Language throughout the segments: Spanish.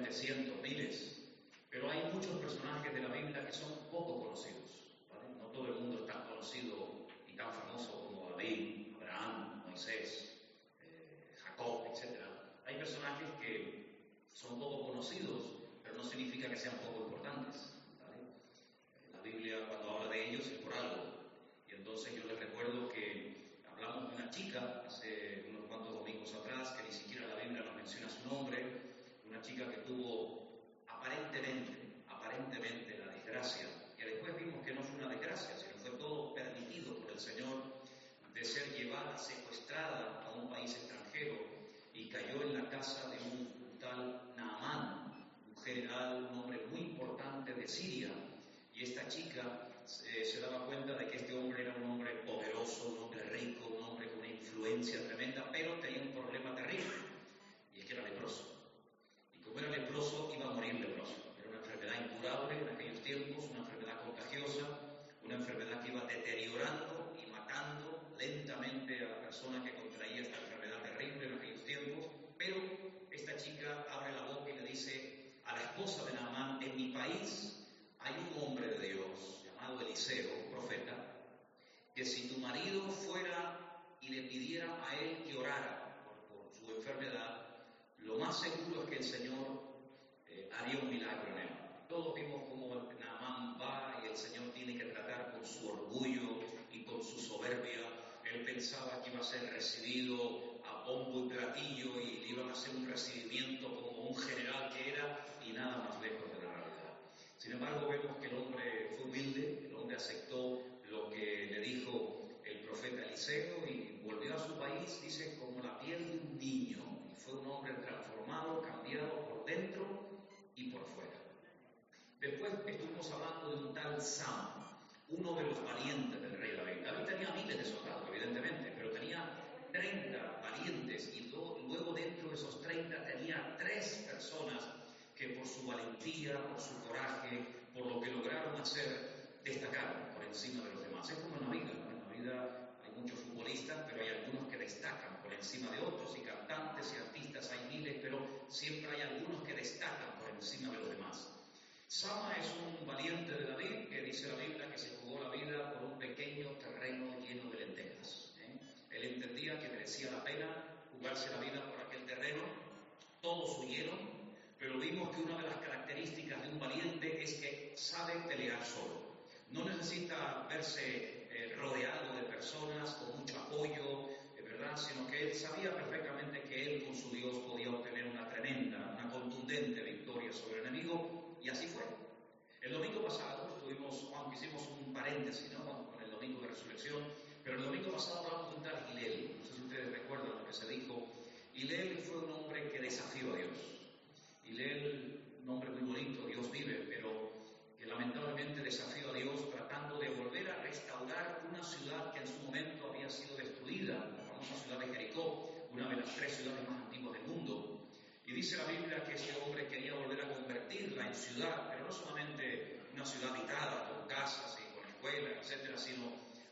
aconteciendo desafió a Dios tratando de volver a restaurar una ciudad que en su momento había sido destruida, la famosa ciudad de Jericó, una de las tres ciudades más antiguas del mundo. Y dice la Biblia que ese hombre quería volver a convertirla en ciudad, pero no solamente una ciudad habitada con casas y con escuelas, etcétera, sino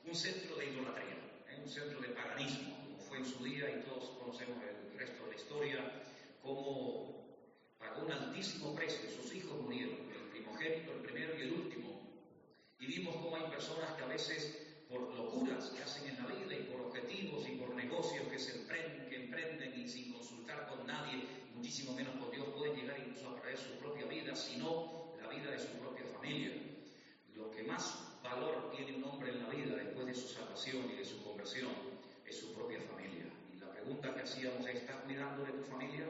un centro de idolatría, ¿eh? un centro de paganismo, como fue en su día y todos conocemos el resto de la historia, como pagó un altísimo precio, sus hijos murieron, el primogénito, el primero y el último. Y vimos cómo hay personas que a veces por locuras que hacen en la vida y por objetivos y por negocios que se emprenden, que emprenden y sin consultar con nadie, muchísimo menos con Dios, pueden llegar incluso a perder su propia vida, sino la vida de su propia familia. Lo que más valor tiene un hombre en la vida después de su salvación y de su conversión es su propia familia. Y la pregunta que hacíamos es, ¿estás cuidando de tu familia?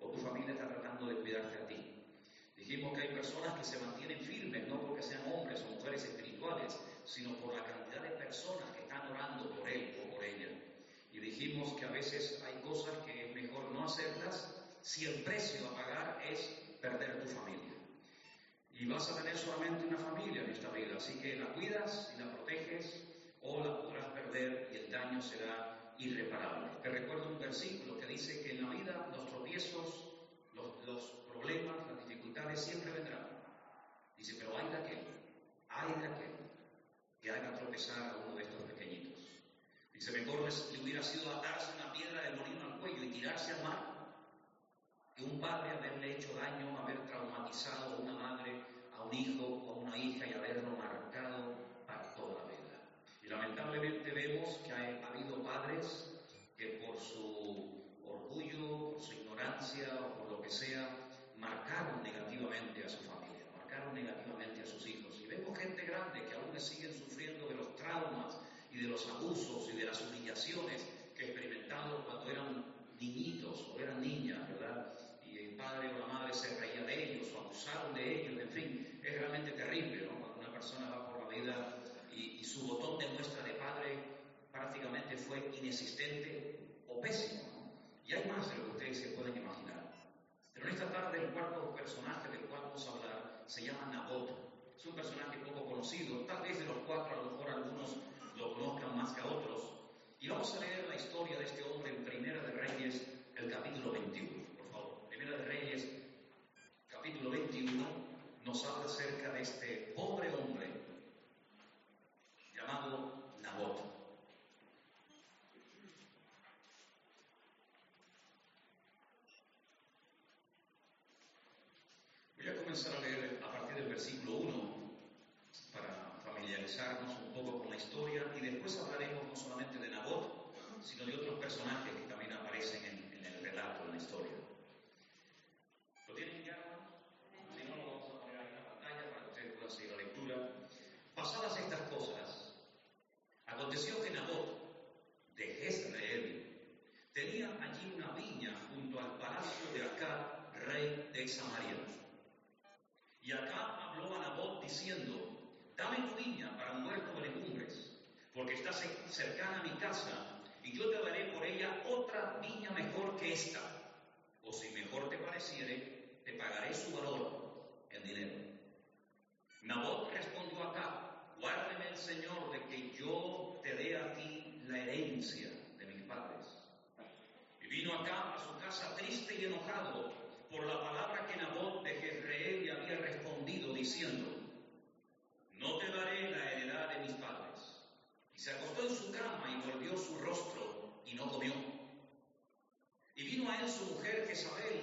o tu familia está tratando de cuidarte a ti. Dijimos que hay personas que se mantienen firmes, no porque sean hombres o mujeres espirituales, sino por la cantidad de personas que están orando por él o por ella. Y dijimos que a veces hay cosas que es mejor no hacerlas si el precio a pagar es perder tu familia. Y vas a tener solamente una familia en esta vida, así que la cuidas y la proteges o la podrás perder y el daño será irreparable. Te recuerdo un versículo que dice que en la vida los tropiezos, los, problemas, siempre vendrán. Dice, pero hay de aquel, hay de aquel que haga tropezar a uno de estos pequeñitos. Dice, mejor le hubiera sido atarse una piedra de molino al cuello y tirarse al mar que un padre haberle hecho daño a hijo o a una hija y haberlo marcado para toda la vida. Y lamentablemente vemos que ha habido padres que por su orgullo, por su ignorancia o por lo que sea, marcaron negativamente a su familia, marcaron negativamente a sus hijos. Y vemos gente grande que aún siguen sufriendo de los traumas y de los abusos y de las humillaciones que experimentaron cuando eran niñitos o eran niñas, ¿verdad? Y el padre o la madre se reía de ellos o abusaron de ellos, en fin, es realmente terrible, ¿no? Cuando una persona va por la vida y, y su botón de muestra de padre prácticamente fue inexistente o pésimo, ¿no? Y hay más de lo que ustedes se pueden imaginar. Pero en esta tarde el cuarto personaje del cual vamos a hablar se llama Nabot. Es un personaje poco conocido, tal vez de los cuatro a lo mejor algunos lo conozcan más que a otros. Y vamos a leer la historia de este hombre en Primera de Reyes, el capítulo 21, por favor. Primera de Reyes, capítulo 21, nos habla acerca de este pobre hombre llamado Nabot. Voy a comenzar a leer a partir del versículo 1 para familiarizarnos un poco con la historia y después hablaremos no solamente de Nabot, sino de otros personajes que también aparecen en, en el relato, en la historia. ¿Lo tienen ya? Si no, lo vamos a poner ahí en la pantalla para que ustedes puedan seguir la lectura. Pasadas estas cosas, aconteció que Nabot de Jezreel tenía allí una viña junto al palacio de Acab, rey de Samaria. Y Acab habló a Nabot diciendo, dame tu viña para un huerto de legumbres, porque está cercana a mi casa, y yo te daré por ella otra viña mejor que esta. O si mejor te pareciere, te pagaré su valor en dinero. Nabot respondió a Acab, guárdeme el Señor de que yo te dé a ti la herencia de mis padres. Y vino Acab a su casa triste y enojado por la palabra que Nabot de Jezreel le había respondido diciendo, no te daré la heredad de mis padres. Y se acostó en su cama y volvió su rostro y no comió. Y vino a él su mujer Jezabel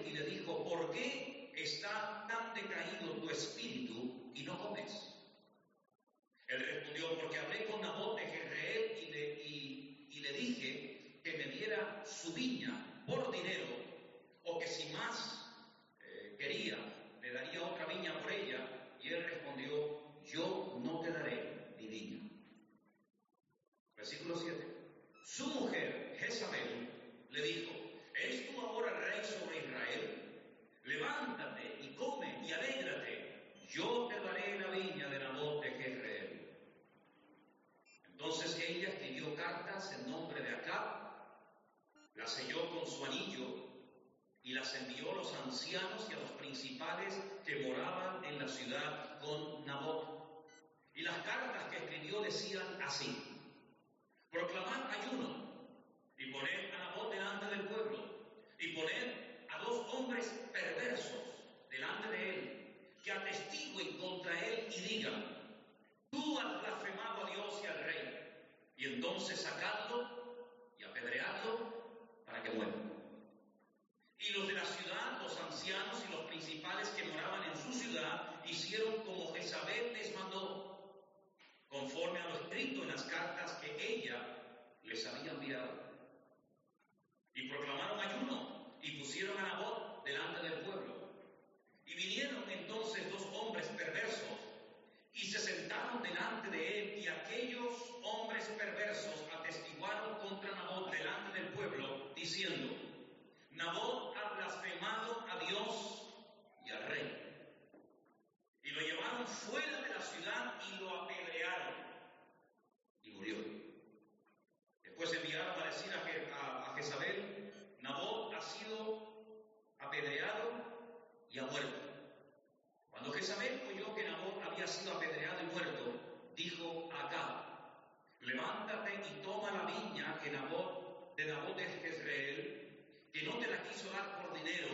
levántate y toma la viña que Nabot, de Nabot de Jezreel, que no te la quiso dar por dinero,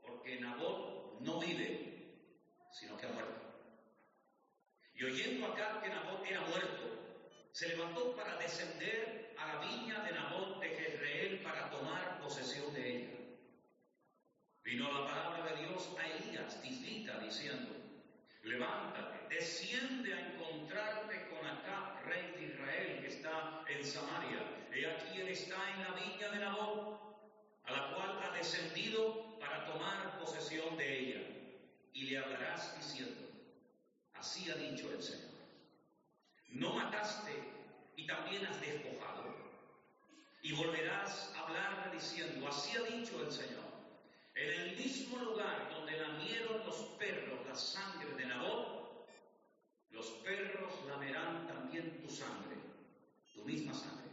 porque Nabot no vive, sino que ha muerto. Y oyendo acá que Nabot era muerto, se levantó para descender a la viña de Nabot de Jezreel para tomar posesión de ella. Vino la palabra de Dios a Elías, diciendo, levántate, desciende a encontrarte con acá, rey de Israel, que está en Samaria. He aquí él está en la viña de Nabot, a la cual ha descendido para tomar posesión de ella. Y le hablarás diciendo, así ha dicho el Señor. No mataste y también has despojado. Y volverás a hablarle diciendo, así ha dicho el Señor. En el mismo lugar donde lamieron los perros la sangre de Nabot, los perros lamerán también tu sangre, tu misma sangre.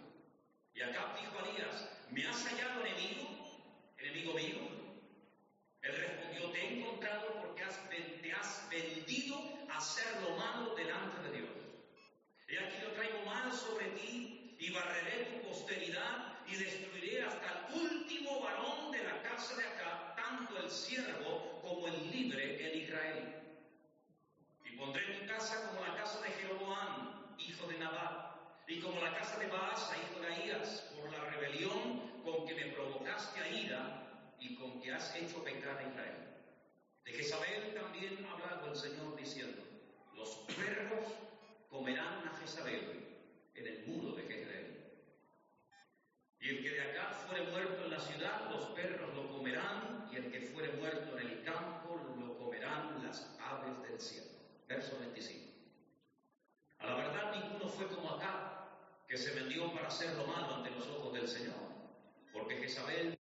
Y acá dijo Elías, ¿me has hallado enemigo? ¿Enemigo mío? Él respondió, te he encontrado porque te has vendido a hacer lo malo delante de Dios. He aquí yo traigo mal sobre ti y barreré tu posteridad y destruiré hasta el último varón de la casa de acá el siervo como el libre en Israel. Y pondré tu casa como la casa de Jeroboam, hijo de Nabat, y como la casa de Baasa, hijo de Ahías, por la rebelión con que me provocaste a ira y con que has hecho pecar a Israel. De Jezabel también ha hablado el Señor diciendo, los perros comerán a Jezabel en el muro de Jezreel. Y el que de acá fuere muerto en la ciudad, los perros lo comerán, el que fuere muerto en el campo, lo comerán las aves del cielo. Verso 25. A la verdad, ninguno fue como acá, que se vendió para hacer lo malo ante los ojos del Señor, porque Jezabel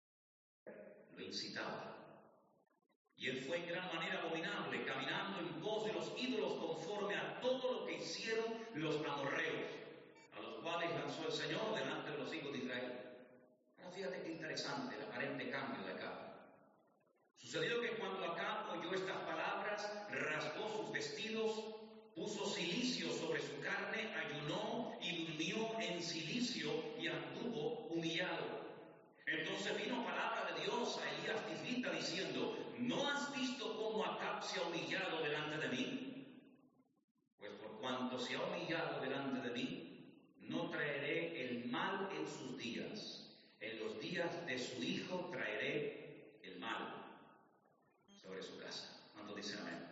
lo incitaba. Y él fue en gran manera abominable, caminando en pos de los ídolos conforme a todo lo que hicieron los amorreos, a los cuales lanzó el Señor delante de los hijos de Israel. Ahora fíjate qué interesante el aparente cambio de acá. Sucedió que cuando acá oyó estas palabras, rasgó sus vestidos, puso silicio sobre su carne, ayunó y durmió en silicio y anduvo humillado. Entonces vino palabra de Dios a Elías Tisbita diciendo, ¿no has visto cómo Acab se ha humillado delante de mí? Pues por cuanto se ha humillado delante de mí, no traeré el mal en sus días en los días de su hijo traeré el mal sobre su casa. ¿Cuántos dicen amén?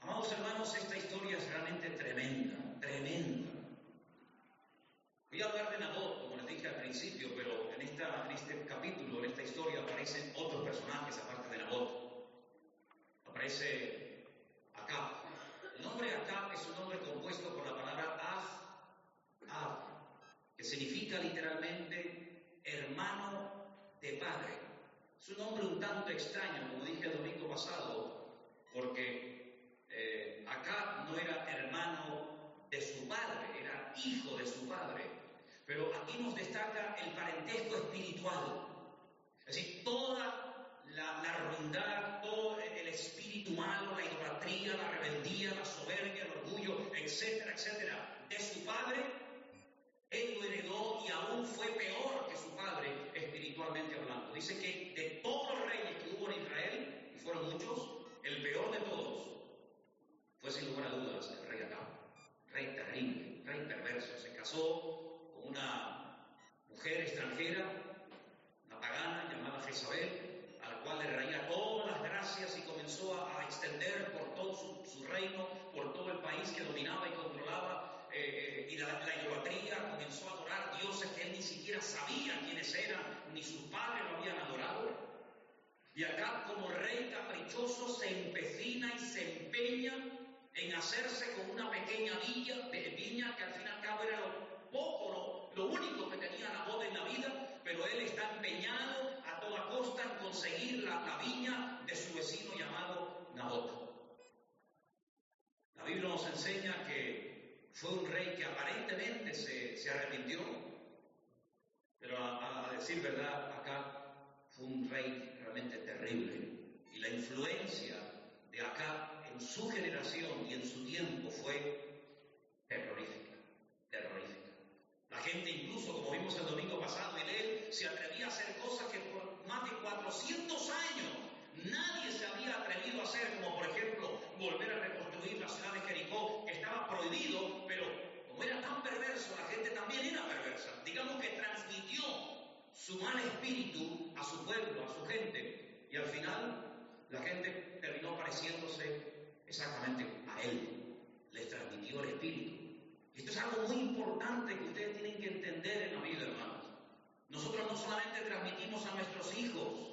Amados hermanos, esta historia es realmente tremenda, tremenda. Voy a hablar de Nabot, como les dije al principio, pero en, esta, este capítulo, en esta historia, aparecen otros personajes aparte de Nabot. Aparece Acab. El nombre Acab es un nombre compuesto por la palabra Az, Ab, que significa literalmente hermano de padre. Es un nombre un tanto extraño, como dije el domingo pasado, porque eh, acá no era hermano de su padre, era hijo de su padre. Pero aquí nos destaca el parentesco espiritual. Es decir, toda la, la todo el espíritu malo, la idolatría, la rebeldía, la soberbia, el orgullo, etcétera, etcétera, de su padre él lo heredó y aún fue peor que su padre espiritualmente hablando. Dice que de todos los reyes que hubo en Israel, y fueron muchos, el peor de todos fue sin lugar a dudas el rey Acab. Rey terrible, rey perverso. Se casó con una mujer extranjera, una pagana llamada Jezabel, a la cual le traía todas las gracias y comenzó a, extender por todo su reino, por todo el país que dominaba y controlaba eh, y la, la, idolatría, comenzó a adorar dioses que él ni siquiera sabía quiénes eran, ni sus padres lo habían adorado. Y acá como rey caprichoso se empecina y se empeña en hacerse con una pequeña villa, de viña que al fin y al cabo era lo poco, lo, único que tenía la boda en la vida, pero él está empeñado a toda costa en conseguir la, la viña de su vecino llamado Nabot. La Biblia nos enseña que fue un rey que aparentemente se, arrepintió, pero a, decir verdad, acá fue un rey realmente terrible. Y la influencia de acá en su generación y en su tiempo fue terrorífica, terrorífica. La gente incluso, como vimos el domingo pasado, en él se atrevía a hacer cosas que por más de 400 años nadie se había atrevido a hacer, como por ejemplo volver a reconstruir la ciudad de Jericó, estaba prohibido, pero como era tan perverso, la gente también era perversa. Digamos que transmitió su mal espíritu a su pueblo, a su gente, y al final la gente terminó pareciéndose exactamente a él. Les transmitió el espíritu. Esto es algo muy importante que ustedes tienen que entender en la vida, hermanos. Nosotros no solamente transmitimos a nuestros hijos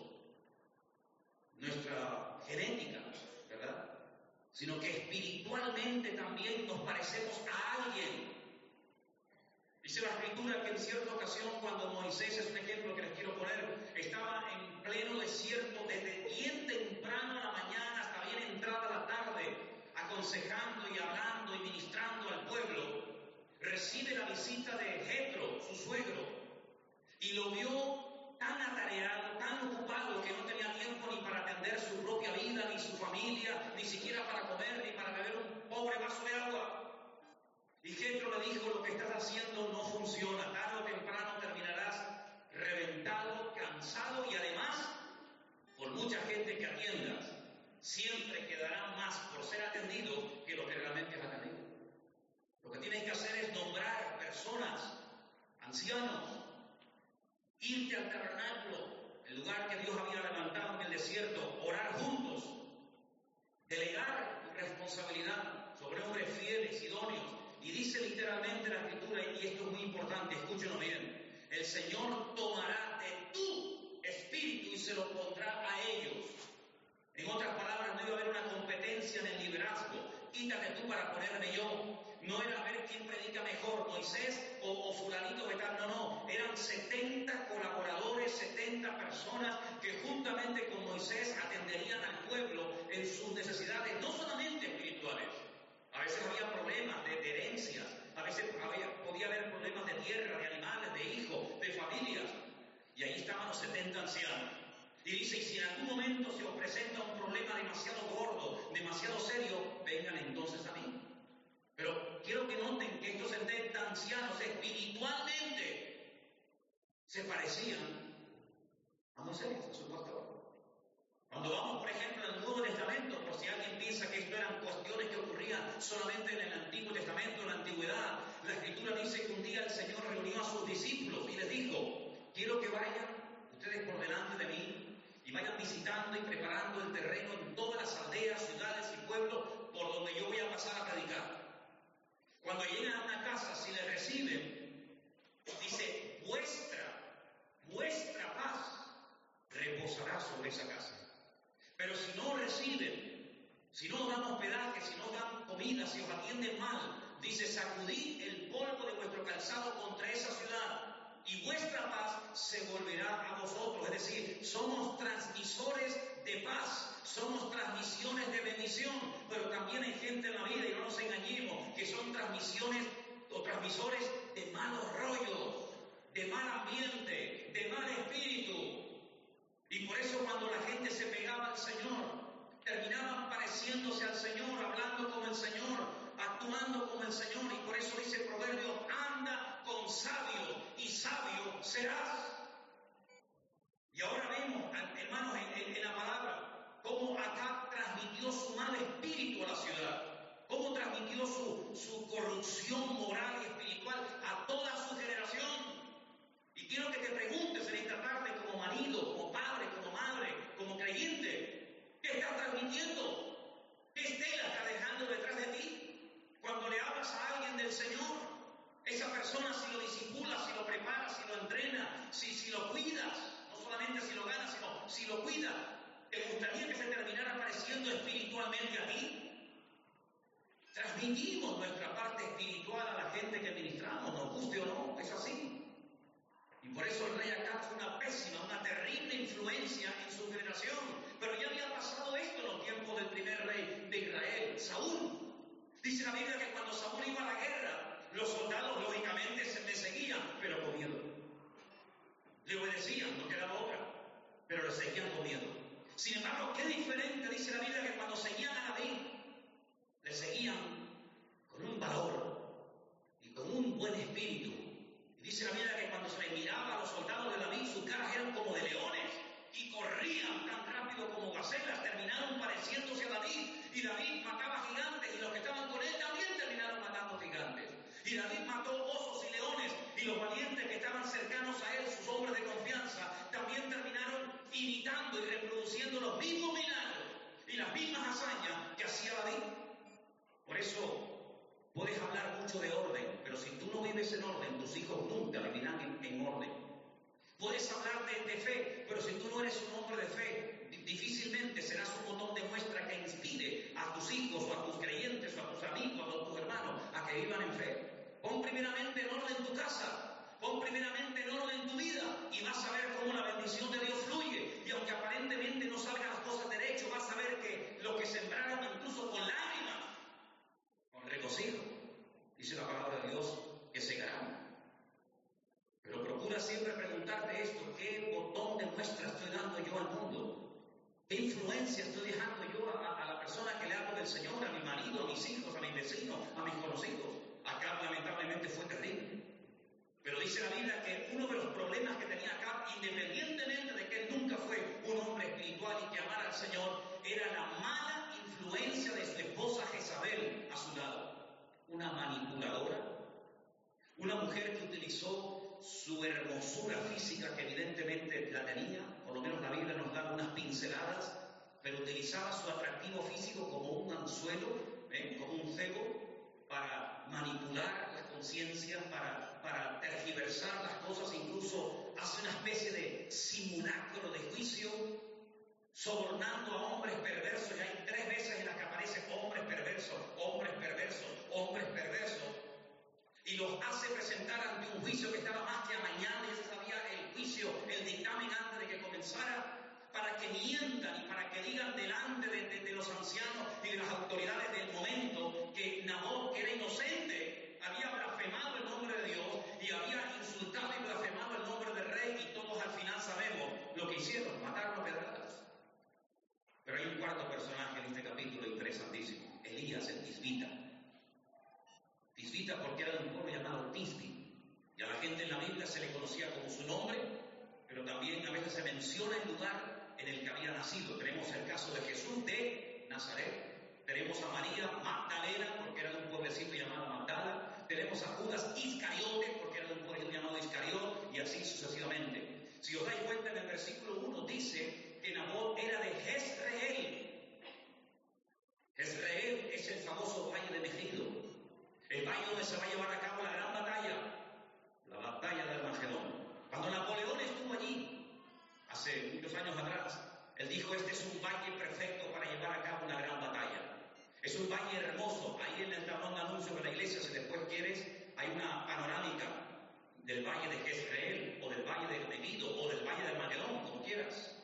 nuestra genética, Sino que espiritualmente también nos parecemos a alguien. Dice la escritura que en cierta ocasión cuando Moisés, es un ejemplo que les quiero poner, estaba en pleno desierto desde bien temprano a la mañana hasta bien entrada la tarde, aconsejando y hablando y ministrando al pueblo, recibe la visita de Jetro, su suegro, y lo vio tan atareado, tan ocupado que no tenía tiempo ni para atender su propia vida, ni su familia, ni siquiera para comer, ni para beber un pobre vaso de agua. Y Jetro le dijo, lo que estás haciendo pero también hay gente en la vida, y no nos engañemos, que son transmisiones o transmisores de malos rollos, de mal ambiente, de mal espíritu. Y por eso cuando la gente se pegaba al Señor, terminaban pareciéndose al Señor, hablando como el Señor, actuando como el Señor. Y por eso dice el proverbio, anda con sabio y sabio serás. Y ahora vemos, hermanos, en la palabra, cómo acá transmitió su mal espíritu a la ciudad, cómo transmitió su, su corrupción moral y espiritual a toda su generación. Y quiero que te preguntes en esta tarde como marido, como padre, como madre, como creyente, ¿qué estás transmitiendo? ¿Qué estela está dejando detrás de ti? Cuando le hablas a alguien del Señor, esa persona si lo disipulas, si lo preparas, si lo entrena, si, si lo cuidas, no solamente si lo ganas, sino si lo cuidas, ¿te gustaría que se terminara pareciendo espiritualmente a ti? Transmitimos nuestra parte espiritual a la gente que ministramos, nos guste o no, es así. Y por eso el rey Acab fue una pésima, una terrible influencia en su generación. Pero ya había pasado esto en los tiempos del primer rey de Israel, Saúl. Dice la Biblia que cuando Saúl iba a la guerra, los soldados lógicamente se le seguían, pero con miedo. Le obedecían, no quedaba otra, pero le seguían con miedo. Sin embargo, qué diferente dice la Biblia que cuando seguían a David, le seguían con un valor y con un buen espíritu. Y dice la Biblia que cuando se le miraba a los soldados de David, sus caras eran como de leones y corrían tan rápido como gacelas, terminaron pareciéndose a David. Y David mataba gigantes y los que estaban con él también terminaron matando gigantes. Y David mató osos y leones y los valientes que estaban cercanos a él, sus hombres de confianza, imitando y reproduciendo los mismos milagros y las mismas hazañas que hacía David. Por eso Puedes hablar mucho de orden, pero si tú no vives en orden, tus hijos nunca vivirán en, orden. Puedes hablar de, de, fe, pero si tú no eres un hombre de fe, difícilmente serás un botón de muestra que inspire a tus hijos o a tus creyentes o a tus amigos o a tus hermanos a que vivan en fe. Pon primeramente en orden tu casa, pon primeramente en orden tu vida y vas a ver cómo la bendición de Dios fluye. Y aunque aparentemente no salgan las cosas derecho, vas a ver que lo que sembraron incluso con lágrimas, con regocijo, dice la palabra de Dios, que segarán. Pero procura siempre preguntarte esto, ¿qué botón de muestra estoy dando yo al mundo? ¿Qué influencia estoy dejando yo a, a la persona que le hablo del Señor, a mi marido, a mis hijos, a mis vecinos, a mis conocidos? Acá lamentablemente fue terrible. Pero dice la Biblia que uno de los problemas que tenía acá, independientemente de que él nunca fue un hombre espiritual y que amara al Señor, era la mala influencia de su esposa Jezabel a su lado. Una manipuladora, una mujer que utilizó su hermosura física, que evidentemente la tenía, por lo menos la Biblia nos da unas pinceladas, pero utilizaba su atractivo físico como un anzuelo, ¿eh? como un cebo, para manipular las conciencias, para, para tergiversar las cosas, incluso hace una especie de simulacro de juicio, sobornando a hombres perversos, y hay tres veces en las que aparece hombres perversos, hombres perversos, hombres perversos, y los hace presentar ante un juicio que estaba más que a mañana, ya se sabía el juicio, el dictamen antes de que comenzara, para que mientan y para que digan delante de, los ancianos y de las autoridades del momento que Nabot, que era inocente, había blasfemado el nombre de Dios y había insultado y blasfemado el nombre del rey y todos al final sabemos lo que hicieron, mataron a pedradas. Pero hay un cuarto personaje en este capítulo interesantísimo, Elías el Tisbita. Tisbita porque era de un pueblo llamado Tisbi y a la gente en la Biblia se le conocía como su nombre, pero también a veces se menciona el lugar en el que había nacido. Tenemos el caso de Jesús de Nazaret. Tenemos a María Magdalena, porque era de un pueblecito llamado Magdala. Tenemos a Judas Iscariote, porque era de un pueblecito llamado Iscariot, y así sucesivamente. Si os dais cuenta, en el versículo 1 dice que Nabot era de Jezreel. Jezreel es el famoso valle de Megido, el valle donde se va a llevar a cabo la gran batalla, la batalla de Armagedón. Cuando Napoleón estuvo allí, hace muchos años atrás, él dijo, este es un valle perfecto para llevar a cabo una gran batalla. Es un valle hermoso. Ahí en el tablón de anuncios de la iglesia, si después quieres, hay una panorámica del valle de Jezreel, o del valle de Megido, o del valle de Magedón, como quieras.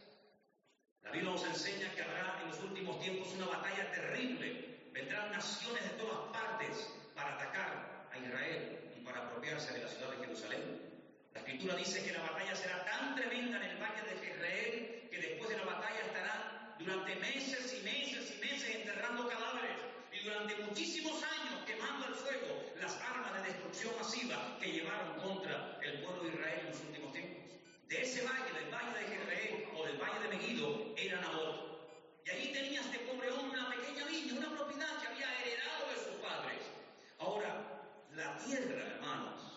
La Biblia nos enseña que habrá en los últimos tiempos una batalla terrible. Vendrán naciones de todas partes para atacar a Israel y para apropiarse de la ciudad de Jerusalén. La escritura dice que la batalla será tan tremenda en el valle de Jezreel que después de la batalla estará durante meses y meses y meses enterrando cadáveres y durante muchísimos años quemando al fuego las armas de destrucción masiva que llevaron contra el pueblo de Israel en los últimos tiempos. De ese valle, del valle de Jezreel o del valle de Megido, era Nabot. Y allí tenía este pobre hombre una pequeña viña, una propiedad que había heredado de sus padres. Ahora, la tierra, hermanos,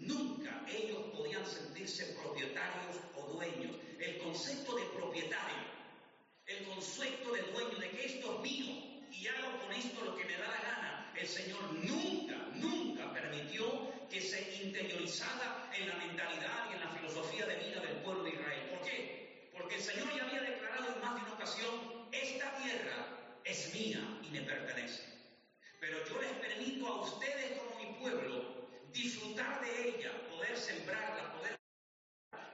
Nunca ellos podían sentirse propietarios o dueños. El concepto de propietario, el concepto de dueño, de que esto es mío y hago con esto lo que me da la gana, el Señor nunca, nunca permitió que se interiorizara en la mentalidad y en la filosofía de vida del pueblo de Israel. ¿Por qué? Porque el Señor ya había declarado en más de una ocasión, esta tierra es mía y me pertenece. Pero yo les permito a ustedes como mi pueblo disfrutar de ella, poder sembrarla, poder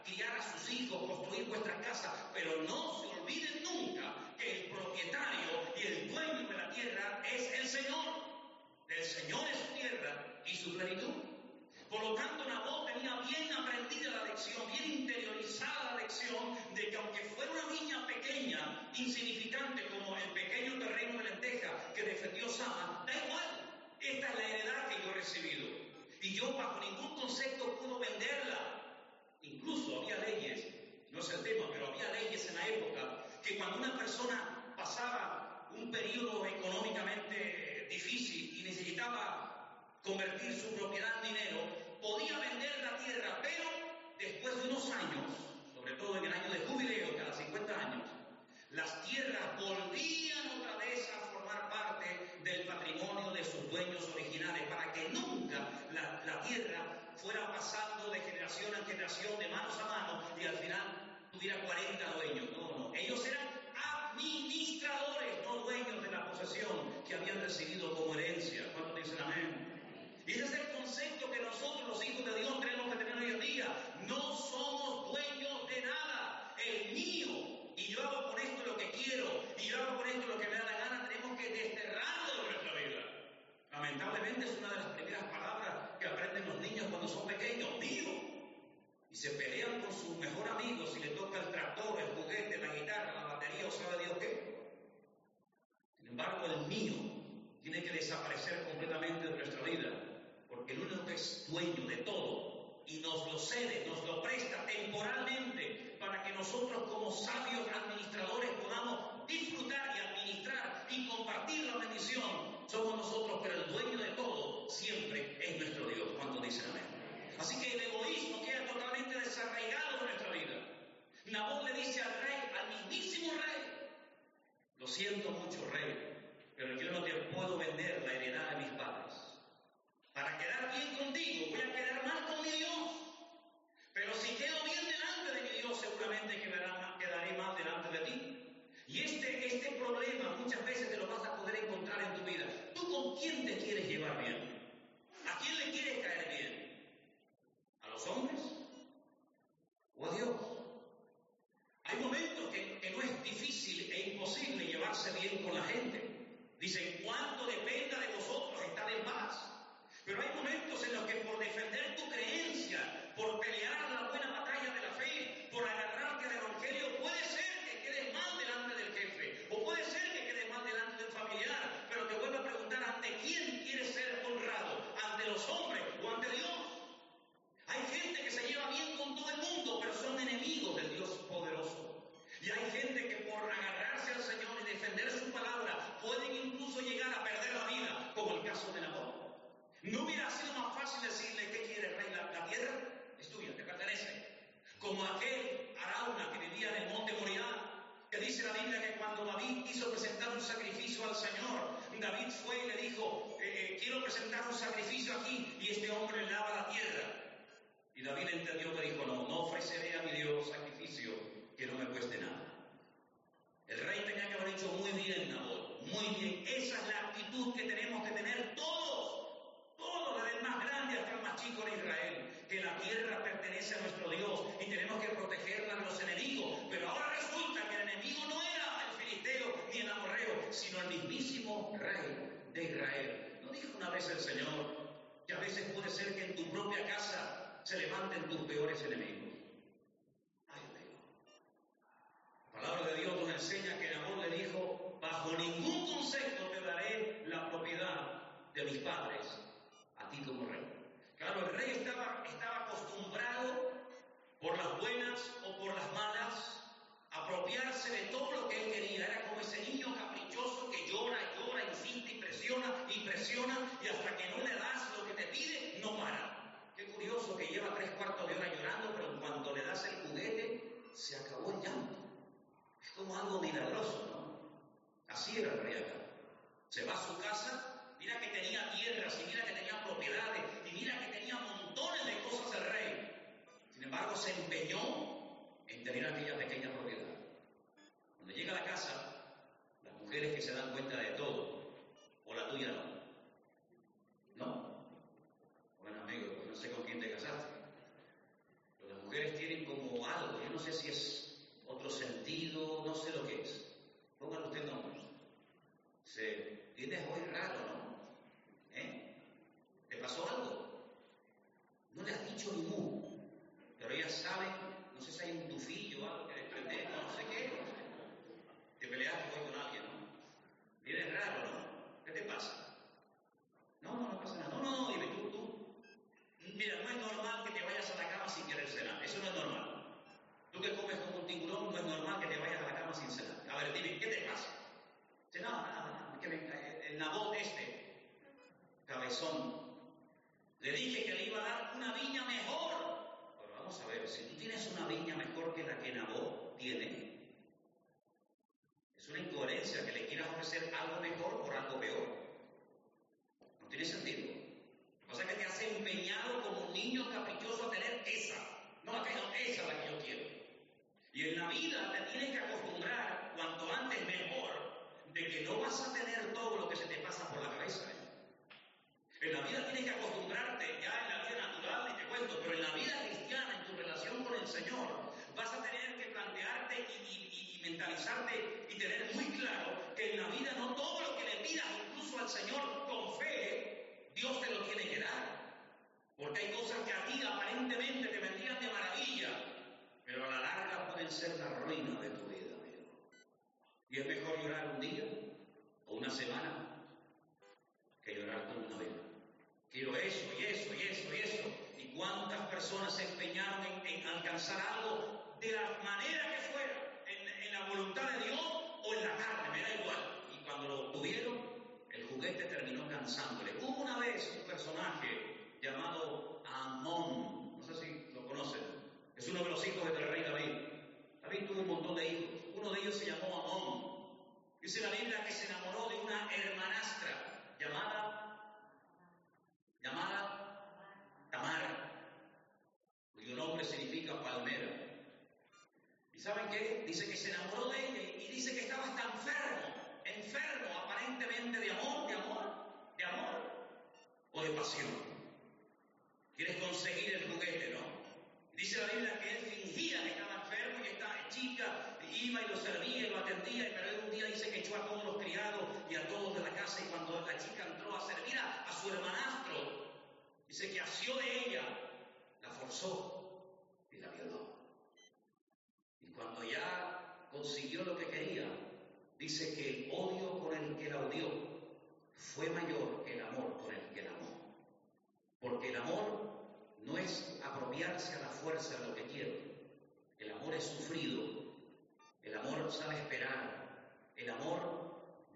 criar a sus hijos, construir vuestra casa, pero no se olviden nunca que el propietario y el dueño de la tierra es el Señor. ciertamente quedaré más delante de ti. Y este, este problema muchas veces te lo vas a poder encontrar en tu vida. ¿Tú con quién te quieres llevar bien? ¿A quién le quieres caer bien? Aparentemente te vendrían de maravilla, pero a la larga pueden ser la ruina de tu vida, amigo. Y es mejor llorar un día o una semana que llorar toda una vida. Quiero eso y eso y eso y eso. ¿Y cuántas personas se empeñaron en, alcanzar algo de la manera que fuera, en, en la voluntad de Dios o en la carne? Me da igual. Y cuando lo obtuvieron, el juguete terminó cansándole. Hubo una vez un personaje llamado Amón. Sé si lo conocen. Es uno de los hijos del rey David. David tuvo un montón de hijos. Uno de ellos se llamó Amón. Dice la Biblia que se enamoró de una hermanastra llamada, llamada Tamar, cuyo nombre significa palmera. ¿Y saben qué? Dice que se enamoró de ella y dice que estaba hasta enfermo, enfermo aparentemente de amor, de amor, de amor o de pasión. Quieres conseguir el juguete, ¿no? Dice la Biblia que él fingía que estaba enfermo y estaba chica, iba y lo servía y lo atendía, pero él un día dice que echó a todos los criados y a todos de la casa y cuando la chica entró a servir a, su hermanastro, dice que asió de ella, la forzó y la violó. Y cuando ya consiguió lo que quería, dice que el odio con el que la odió fue mayor que el amor con el. Porque el amor no es apropiarse a la fuerza de lo que quiero. El amor es sufrido. El amor sabe esperar. El amor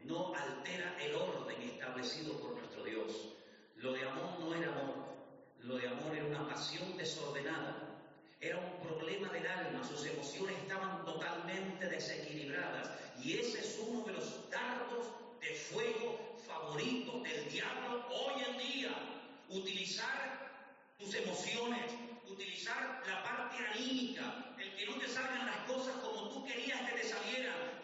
no altera el orden establecido por nuestro Dios. Lo de amor no era amor. Lo de amor era una pasión desordenada. Era un problema del alma. Sus emociones estaban totalmente desequilibradas. Y ese es uno de los dardos de fuego favoritos del diablo hoy en día. Utilizar tus emociones, utilizar la parte anímica, el que no te salgan las cosas como tú querías que te salieran,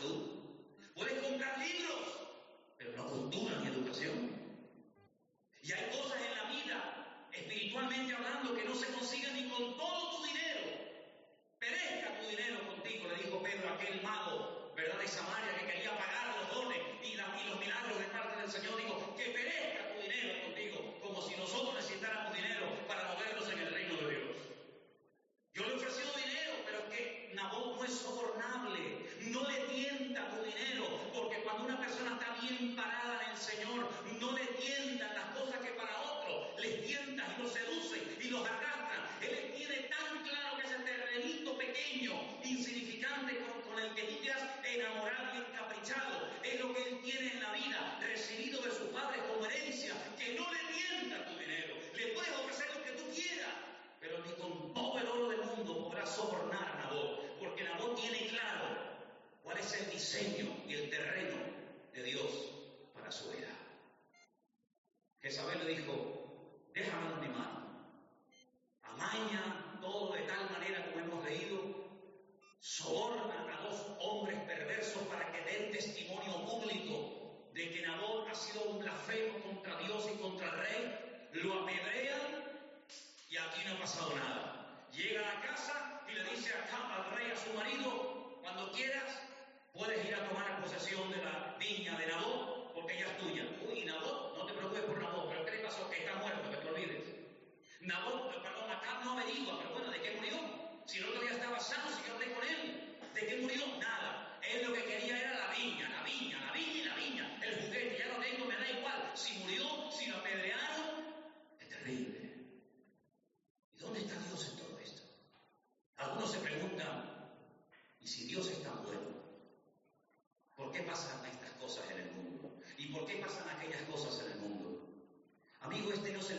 tú. Puedes comprar libros, pero no cultura ni educación. Y hay cosas en la vida, espiritualmente hablando, que no se consiguen ni con todo tu dinero. Perezca tu dinero contigo, le dijo Pedro a aquel mago, ¿verdad? De Samaria,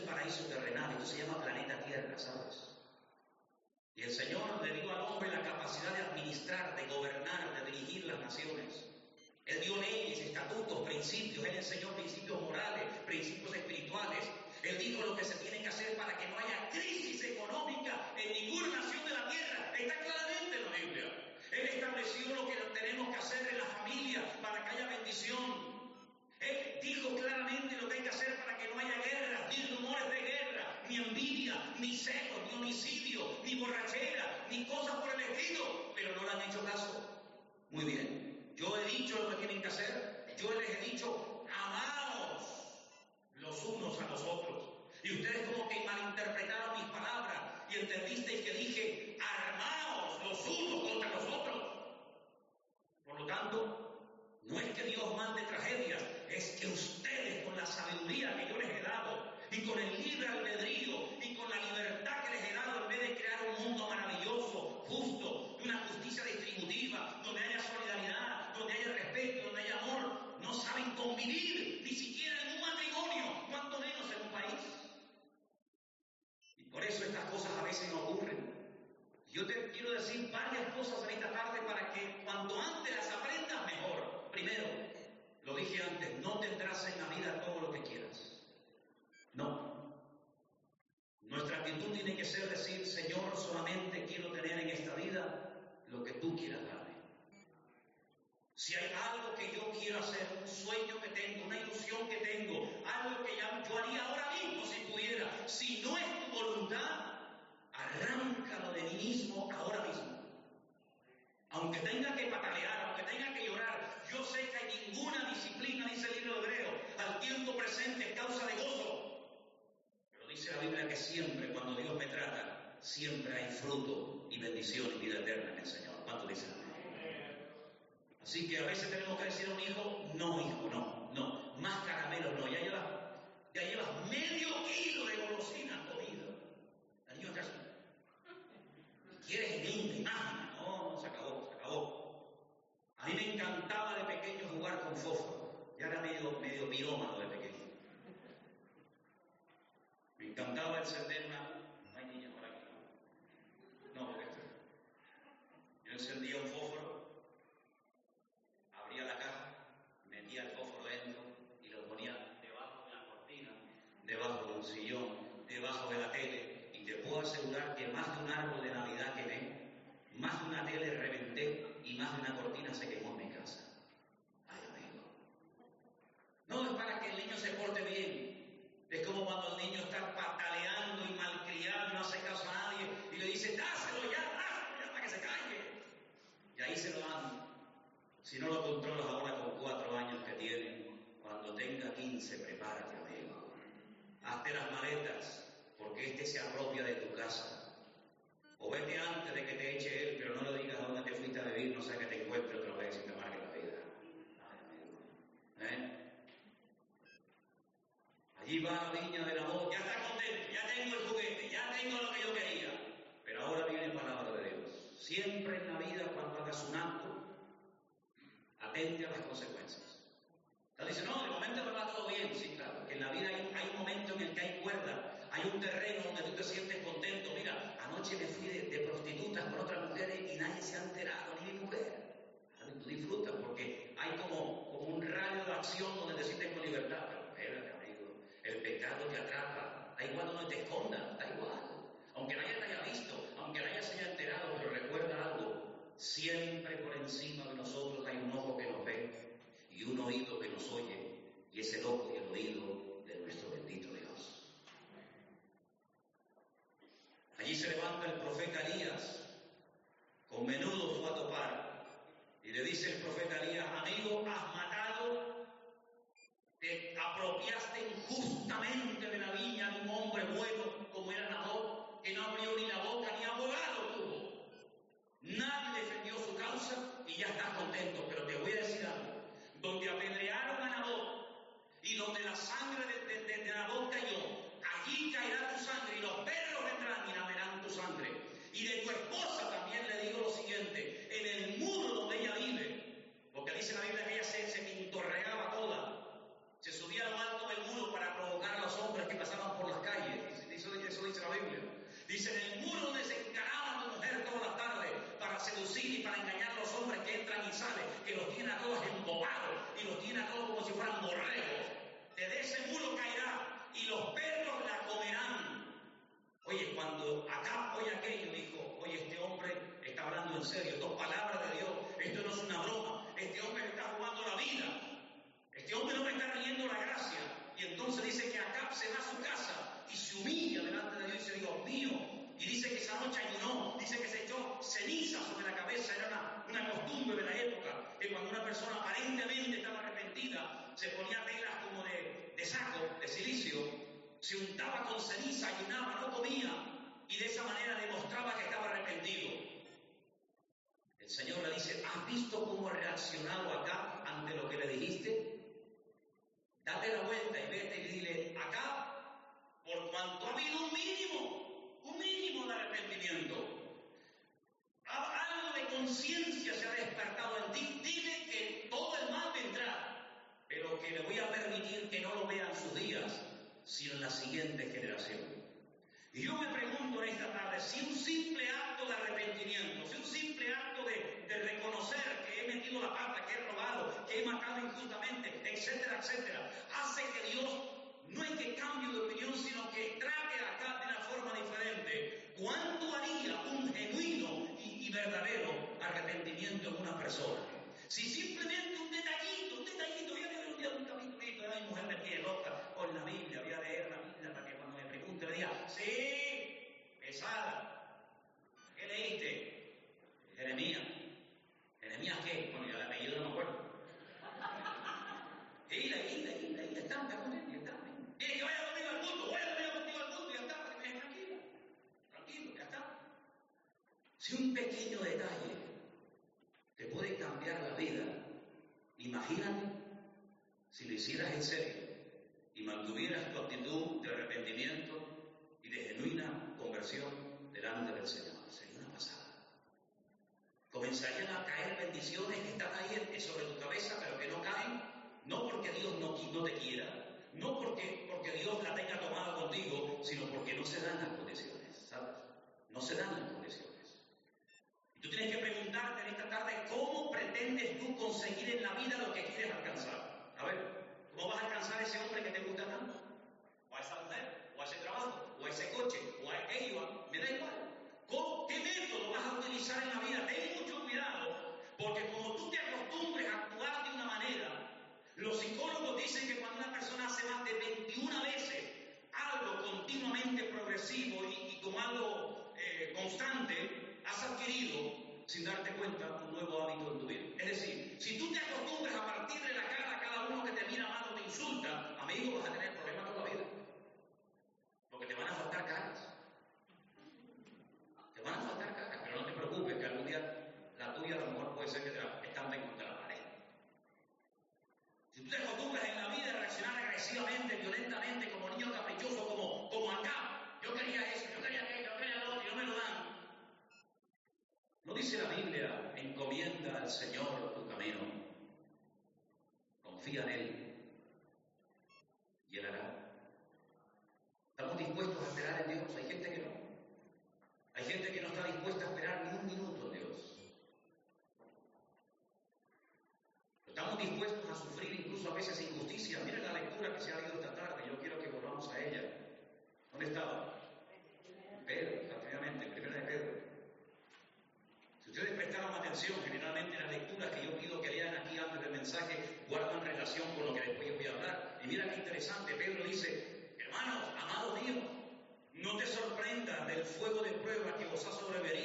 paraíso terrenal, esto se llama planeta Tierra, ¿sabes? Y el Señor le dio al hombre la capacidad de administrar, de gobernar, de dirigir las naciones. Él dio leyes, estatutos, principios, Él enseñó principios morales, principios espirituales. Él dijo lo que se tiene que hacer para que no haya crisis económica en ninguna nación de la tierra. Está claramente en la Biblia. Él estableció lo que tenemos que hacer en la familia para que haya bendición. Él dijo claramente lo que hay que hacer para ni envidia, ni celos, ni homicidio, ni borrachera, ni cosas por el estilo, pero no le han hecho caso. Muy bien, yo he dicho lo que tienen que hacer, yo les he dicho, amados los unos a los otros. Y ustedes como que malinterpretaron mis palabras y entendisteis que dije, armaos los unos contra los otros. Por lo tanto, no es que Dios mande tragedias, es que ustedes con la sabiduría que yo les he dado y con el libre albedrío, donde haya respeto, donde haya amor, no saben convivir, ni siquiera en un matrimonio, cuanto menos en un país. Y por eso estas cosas a veces no ocurren. Yo te quiero decir varias cosas en esta tarde para que cuanto antes las aprendas mejor. Primero, lo dije antes, no tendrás en la vida todo lo que quieras. No. Nuestra actitud tiene que ser decir, Señor, solamente quiero tener en esta vida lo que tú quieras darme. Si hay algo que yo quiero hacer, un sueño que tengo, una ilusión que tengo, algo que ya yo haría ahora mismo si pudiera, si no es tu voluntad, arráncalo de mí mismo ahora mismo. Aunque tenga que patalear, aunque tenga que llorar, yo sé que hay ninguna disciplina, dice el libro hebreo, al tiempo presente es causa de gozo. Pero dice la Biblia que siempre, cuando Dios me trata, siempre hay fruto y bendición y vida eterna en el Señor. ¿Cuánto dice? Así que a veces tenemos que decir a un hijo, no hijo, no, no, más caramelo no, ya llevas, ya llevas medio kilo de golosina. particularly agresivamente, violentamente, como niño caprichoso, como, como acá. Yo quería eso, yo quería aquello, yo quería lo otro, y no me lo dan. No dice la Biblia, encomienda al Señor tu camino, confía en Él y Él hará. Estamos dispuestos a esperar en Dios, hay gente que no. Hay gente que no está dispuesta a esperar ni un minuto en Dios. Estamos dispuestos a sufrir incluso a veces injusticia. Miren la lectura que se ha ido esta tarde, yo quiero que volvamos a ella. ¿Dónde estaba? Pedro, efectivamente, primera de Pedro. Si ustedes prestaron atención, generalmente las lecturas que yo pido que lean aquí antes del mensaje guardan relación con lo que después yo voy a hablar. Y mira qué interesante, Pedro dice, hermanos, amados míos, no te sorprendas del fuego de prueba que os ha sobrevenido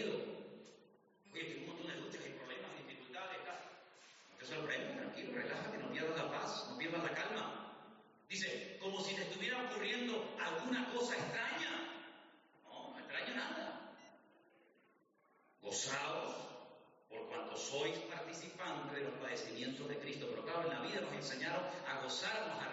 وسلم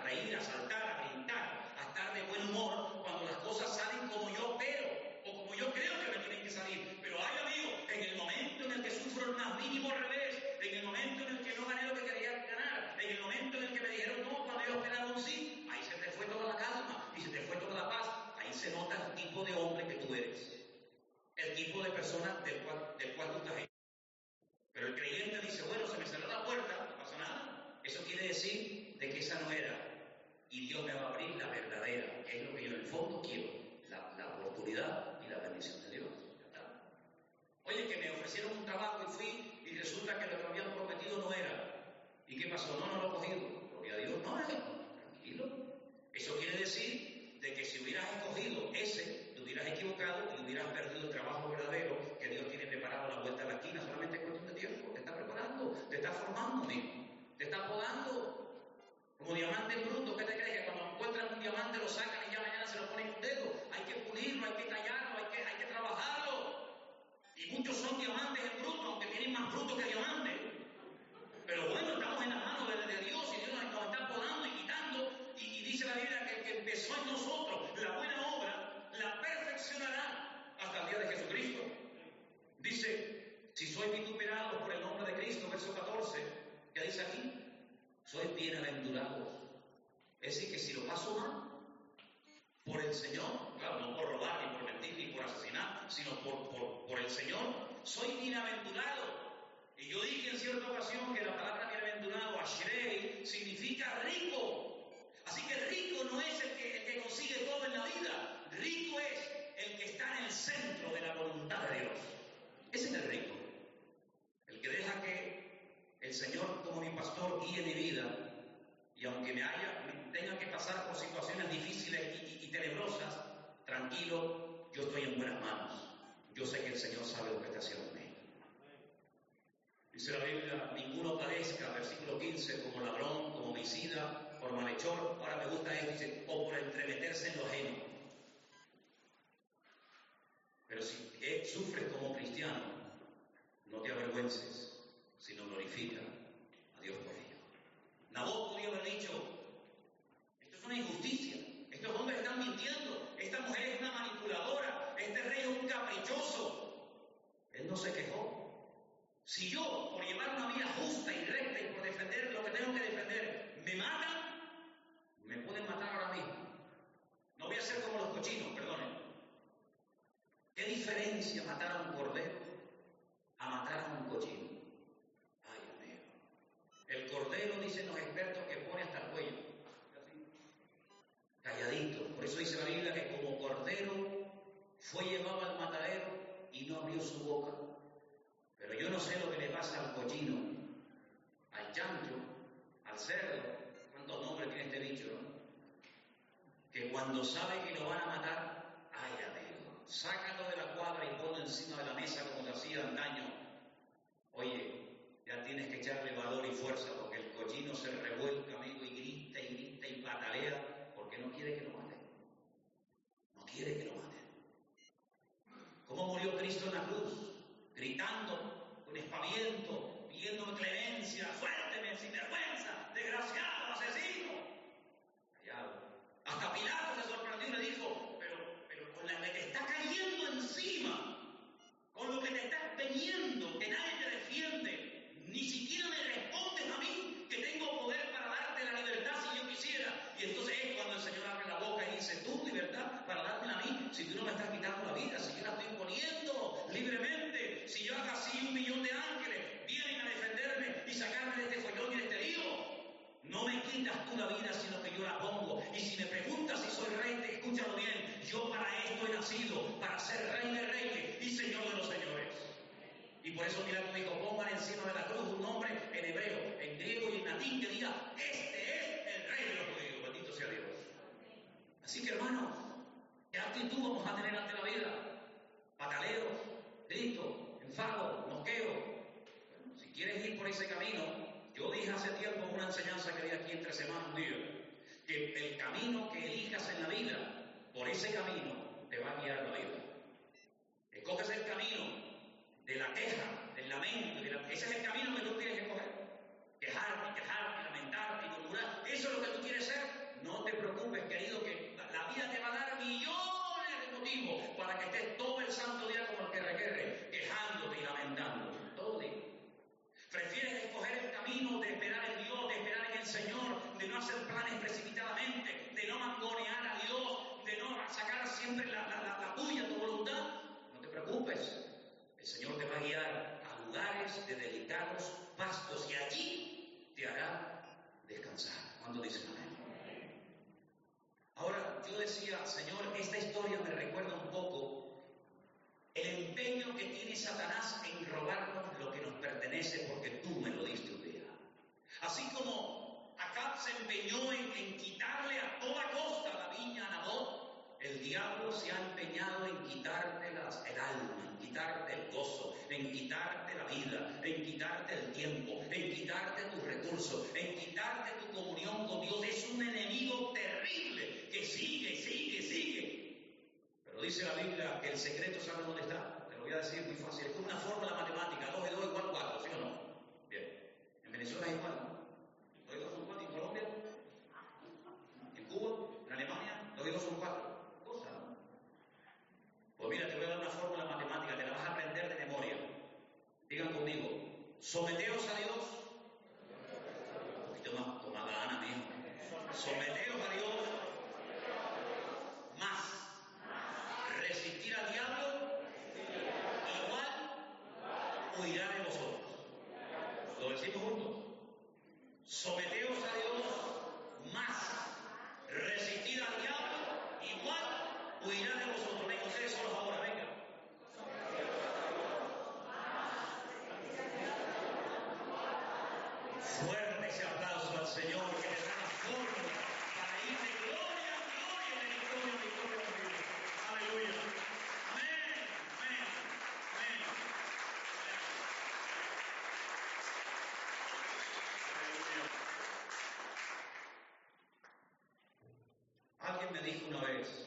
dicen los expertos que pone hasta el cuello. Calladito. Por eso dice la Biblia que como cordero fue llevado al matadero y no abrió su boca. Pero yo no sé lo que le pasa al cochino, al chancho, al cerdo. ¿Cuántos nombres tiene este bicho? No? Que cuando sabe que lo van a matar, ay, adiós. Sácalo de la cuadra y ponlo encima de la mesa como se hacía antaño. Oye, ya tienes que echarle valor y fuerza gritando con espaviento, pidiendo clemencia, suélteme, sinvergüenza, desgraciado, asesino. Callado. Hasta Pilato se sorprendió. He knows.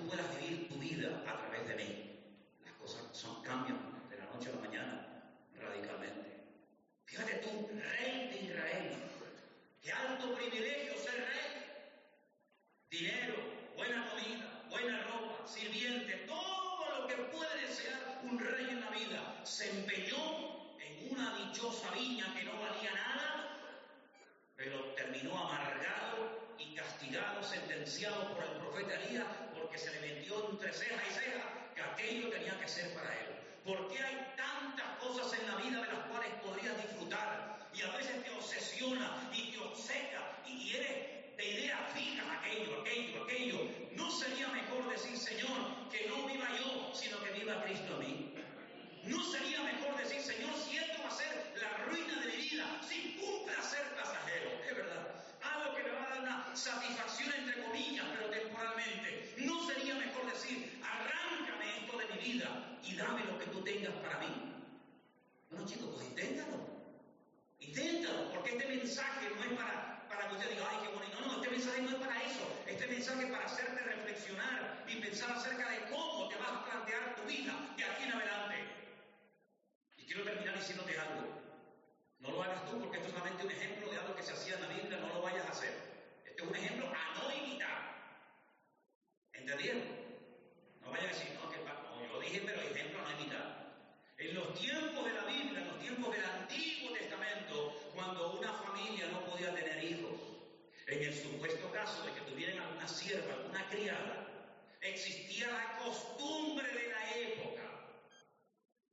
Puedas vivir tu vida a través de mí. Las cosas son, cambian de la noche a la mañana radicalmente. Fíjate tú, rey de Israel, qué alto privilegio ser rey. Dinero, buena comida, buena ropa, sirviente, todo lo que puede desear un rey en la vida. Se empeñó en una dichosa viña que no valía nada, pero terminó amargado y castigado, sentenciado por el profeta Elías, porque se le metió entre ceja y ceja que aquello tenía que ser para él. ¿Por qué hay tantas cosas en la vida de las cuales podrías disfrutar y a veces te obsesiona y te obseca y eres de ideas fijas aquello, aquello, aquello? ¿No sería mejor decir, Señor, que no viva yo, sino que viva Cristo a mí? ¿No sería mejor decir, Señor, si esto va a ser la ruina de mi vida, sin un placer pasajero? Es verdad. Algo que me va a dar una satisfacción entre comillas, pero temporalmente. ¿No sería mejor decir, arráncame esto de mi vida y dame lo que tú tengas para mí? Bueno, chicos, pues inténtalo. Inténtalo, porque este mensaje no es para, para que usted diga, ay, qué bonito. No, no, este mensaje no es para eso. Este mensaje es para hacerte reflexionar y pensar acerca de cómo te vas a plantear tu vida de aquí en adelante. Y quiero terminar diciéndote algo. No lo hagas tú porque esto es solamente un ejemplo de algo que se hacía en la Biblia, no lo vayas a hacer. Es un ejemplo a no imitar. ¿Entendieron? No vayan a decir, no, que no, yo dije, pero ejemplo a no imitar. En los tiempos de la Biblia, en los tiempos del Antiguo Testamento, cuando una familia no podía tener hijos, en el supuesto caso de que tuvieran alguna sierva, alguna criada, existía la costumbre de la época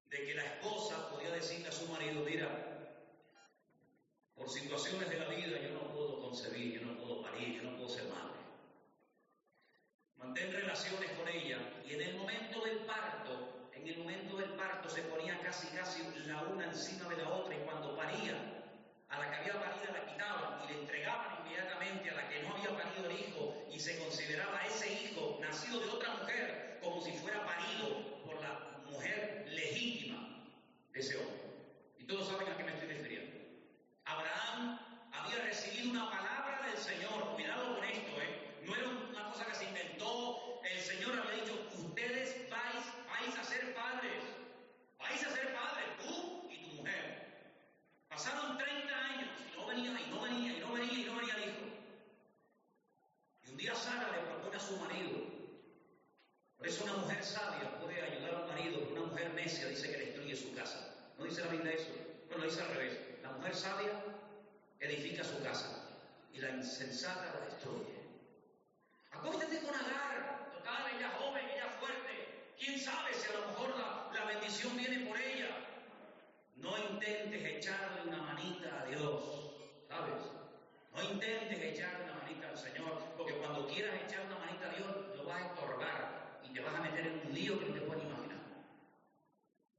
de que la esposa podía decirle a su marido, mira, por situaciones de la vida yo no puedo concebir, yo no puedo parir, yo no puedo ser madre. Mantén relaciones con ella y en el momento del parto, en el momento del parto se ponía casi casi la una encima de la otra y cuando paría, a la que había parido la quitaban y le entregaban inmediatamente a la que no había parido el hijo y se consideraba ese hijo nacido de otra mujer como si fuera parido por la mujer legítima de ese hombre. Y todos saben a qué me estoy refiriendo. Abraham había recibido una palabra del Señor, cuidado con esto, ¿eh? no era una cosa que se inventó, el Señor había dicho, ustedes vais, a ser padres, vais a ser padres, tú y tu mujer. Pasaron 30 años y no venía, y no venía, y no venía, y no venía hijo. Y un día Sara le propone a su marido, por eso una mujer sabia puede ayudar a un marido, una mujer necia dice que destruye su casa. ¿No dice la Biblia eso? Bueno, dice al revés. Mujer sabia edifica su casa y la insensata la destruye. Acuéstate con Agar, total, ella joven, ella fuerte. ¿Quién sabe si a lo mejor la, bendición viene por ella? No intentes echarle una manita a Dios, ¿sabes? No intentes echarle una manita al Señor, porque cuando quieras echar una manita a Dios, lo vas a estorbar y te vas a meter en un lío que te puedes imaginar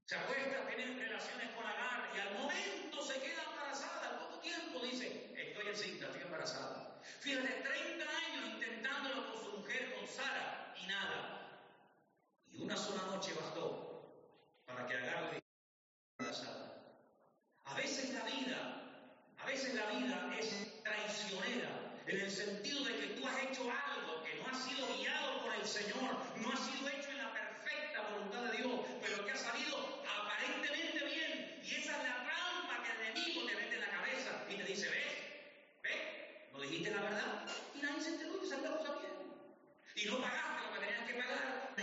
se acuesta, tener relaciones con Agar y al momento se queda embarazada, al poco tiempo dice, estoy encinta, estoy embarazada. Fíjate, 30 años intentándolo con su mujer, con Sara, y nada. Y una sola noche bastó para que Agar le embarazada. A veces la vida, a veces la vida es traicionera, en el sentido de que tú has hecho algo que no ha sido guiado por el Señor, no ha sido hecho en la perfecta voluntad de Dios, la verdad y nadie se enteró y salió la cosa bien. Y no pagaste lo que ah, tenías que pagar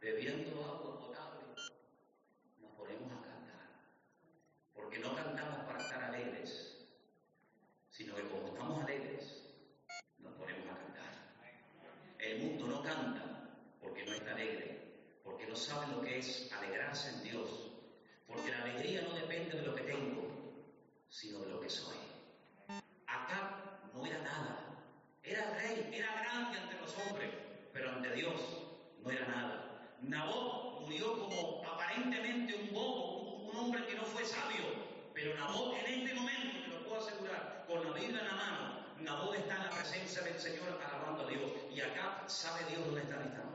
bebiendo agua potable, nos ponemos a cantar. Porque no cantamos para estar alegres, sino que como estamos alegres, nos ponemos a cantar. El mundo no canta porque no está alegre, porque no sabe lo que es alegrarse en Dios, porque la alegría no depende de lo que tengo, sino de lo que soy. Acá no era nada, era rey, era grande ante los hombres, pero ante Dios Nabot murió como aparentemente un bobo, un, hombre que no fue sabio, pero Nabot en este momento, te lo puedo asegurar, con la Biblia en la mano, Nabot está en la presencia del Señor alabando a Dios. Y acá sabe Dios dónde está.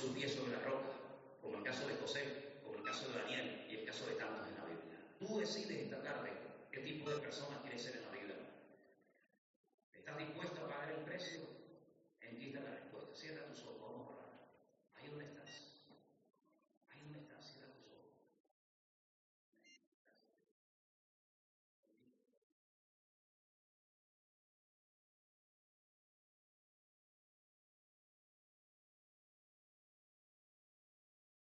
su pie sobre la roca, como el caso de José, como el caso de Daniel y el caso de tantos en la Biblia. Tú decides esta tarde qué tipo de persona quieres ser en la vida. ¿Estás dispuesto